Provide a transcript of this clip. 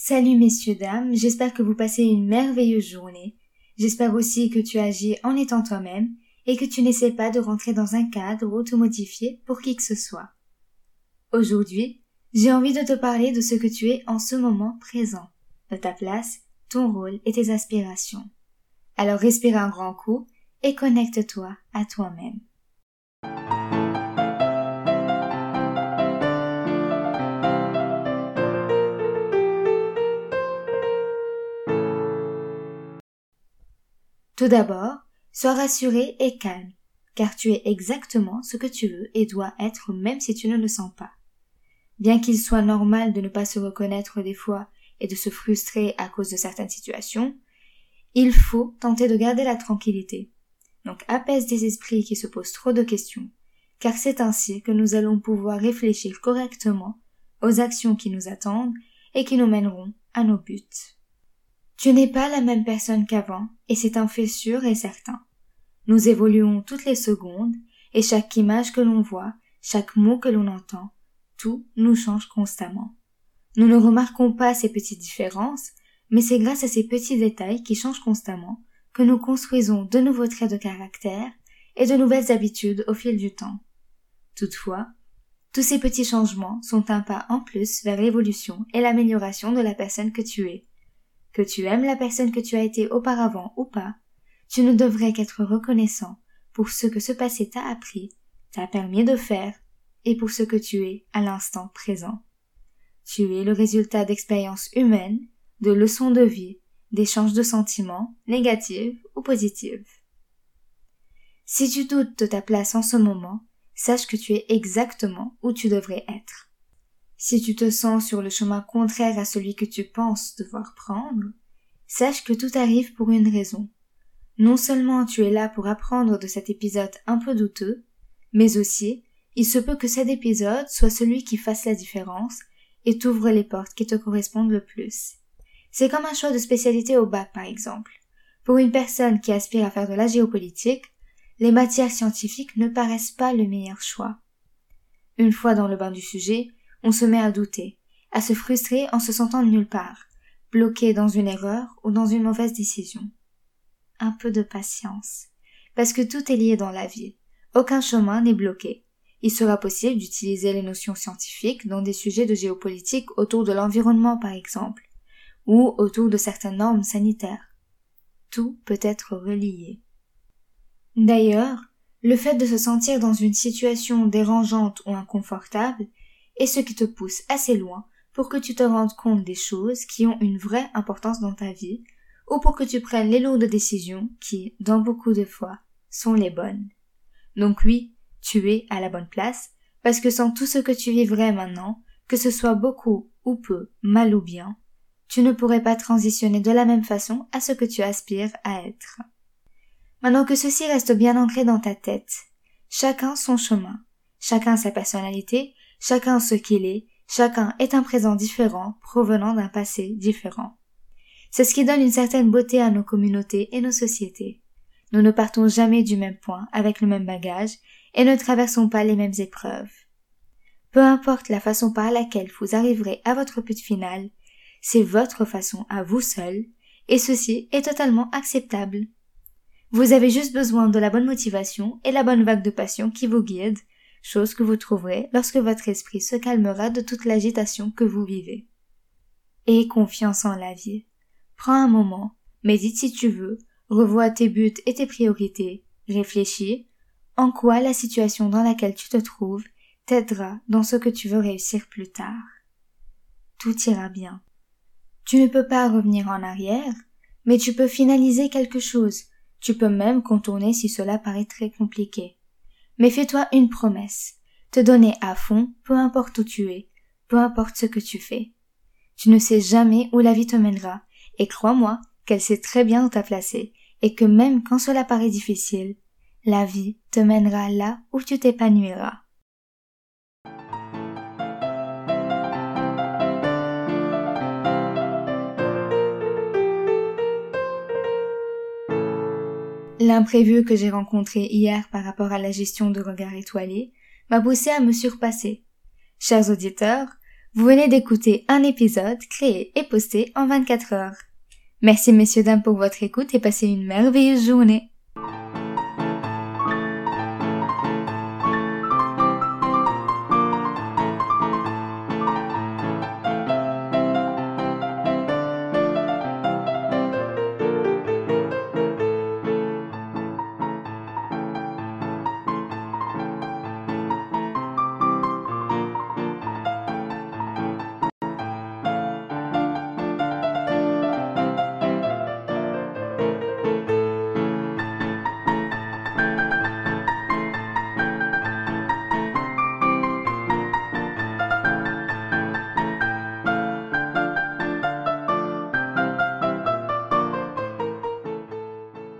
Salut messieurs, dames, j'espère que vous passez une merveilleuse journée. J'espère aussi que tu agis en étant toi-même et que tu n'essaies pas de rentrer dans un cadre automodifié pour qui que ce soit. Aujourd'hui, j'ai envie de te parler de ce que tu es en ce moment présent, de ta place, ton rôle et tes aspirations. Alors respire un grand coup et connecte-toi à toi-même. Tout d'abord, sois rassuré et calme, car tu es exactement ce que tu veux et dois être même si tu ne le sens pas. Bien qu'il soit normal de ne pas se reconnaître des fois et de se frustrer à cause de certaines situations, il faut tenter de garder la tranquillité. Donc apaise des esprits qui se posent trop de questions, car c'est ainsi que nous allons pouvoir réfléchir correctement aux actions qui nous attendent et qui nous mèneront à nos buts. Tu n'es pas la même personne qu'avant, et c'est un fait sûr et certain. Nous évoluons toutes les secondes, et chaque image que l'on voit, chaque mot que l'on entend, tout nous change constamment. Nous ne remarquons pas ces petites différences, mais c'est grâce à ces petits détails qui changent constamment que nous construisons de nouveaux traits de caractère et de nouvelles habitudes au fil du temps. Toutefois, tous ces petits changements sont un pas en plus vers l'évolution et l'amélioration de la personne que tu es, que tu aimes la personne que tu as été auparavant ou pas, tu ne devrais qu'être reconnaissant pour ce que ce passé t'a appris, t'a permis de faire, et pour ce que tu es à l'instant présent. Tu es le résultat d'expériences humaines, de leçons de vie, d'échanges de sentiments, négatifs ou positifs. Si tu doutes de ta place en ce moment, sache que tu es exactement où tu devrais être. Si tu te sens sur le chemin contraire à celui que tu penses devoir prendre, sache que tout arrive pour une raison. Non seulement tu es là pour apprendre de cet épisode un peu douteux, mais aussi il se peut que cet épisode soit celui qui fasse la différence et t'ouvre les portes qui te correspondent le plus. C'est comme un choix de spécialité au bac par exemple. Pour une personne qui aspire à faire de la géopolitique, les matières scientifiques ne paraissent pas le meilleur choix. Une fois dans le bain du sujet, on se met à douter, à se frustrer en se sentant nulle part, bloqué dans une erreur ou dans une mauvaise décision. Un peu de patience, parce que tout est lié dans la vie. Aucun chemin n'est bloqué. Il sera possible d'utiliser les notions scientifiques dans des sujets de géopolitique autour de l'environnement par exemple, ou autour de certaines normes sanitaires. Tout peut être relié. D'ailleurs, le fait de se sentir dans une situation dérangeante ou inconfortable et ce qui te pousse assez loin pour que tu te rendes compte des choses qui ont une vraie importance dans ta vie, ou pour que tu prennes les lourdes décisions qui, dans beaucoup de fois, sont les bonnes. Donc oui, tu es à la bonne place, parce que sans tout ce que tu vivrais maintenant, que ce soit beaucoup ou peu, mal ou bien, tu ne pourrais pas transitionner de la même façon à ce que tu aspires à être. Maintenant que ceci reste bien ancré dans ta tête, chacun son chemin, chacun sa personnalité, Chacun ce qu'il est, chacun est un présent différent provenant d'un passé différent. C'est ce qui donne une certaine beauté à nos communautés et nos sociétés. Nous ne partons jamais du même point avec le même bagage et ne traversons pas les mêmes épreuves. Peu importe la façon par laquelle vous arriverez à votre but final, c'est votre façon à vous seul, et ceci est totalement acceptable. Vous avez juste besoin de la bonne motivation et la bonne vague de passion qui vous guide chose que vous trouverez lorsque votre esprit se calmera de toute l'agitation que vous vivez. Aie confiance en la vie. Prends un moment, médite si tu veux, revois tes buts et tes priorités, réfléchis en quoi la situation dans laquelle tu te trouves t'aidera dans ce que tu veux réussir plus tard. Tout ira bien. Tu ne peux pas revenir en arrière, mais tu peux finaliser quelque chose, tu peux même contourner si cela paraît très compliqué. Mais fais-toi une promesse, te donner à fond, peu importe où tu es, peu importe ce que tu fais. Tu ne sais jamais où la vie te mènera, et crois-moi qu'elle sait très bien où t'as placé, et que même quand cela paraît difficile, la vie te mènera là où tu t'épanouiras. L'imprévu que j'ai rencontré hier par rapport à la gestion de regard étoilé m'a poussé à me surpasser. Chers auditeurs, Vous venez d'écouter un épisode créé et posté en 24 heures. Merci messieurs dames pour votre écoute et passez une merveilleuse journée.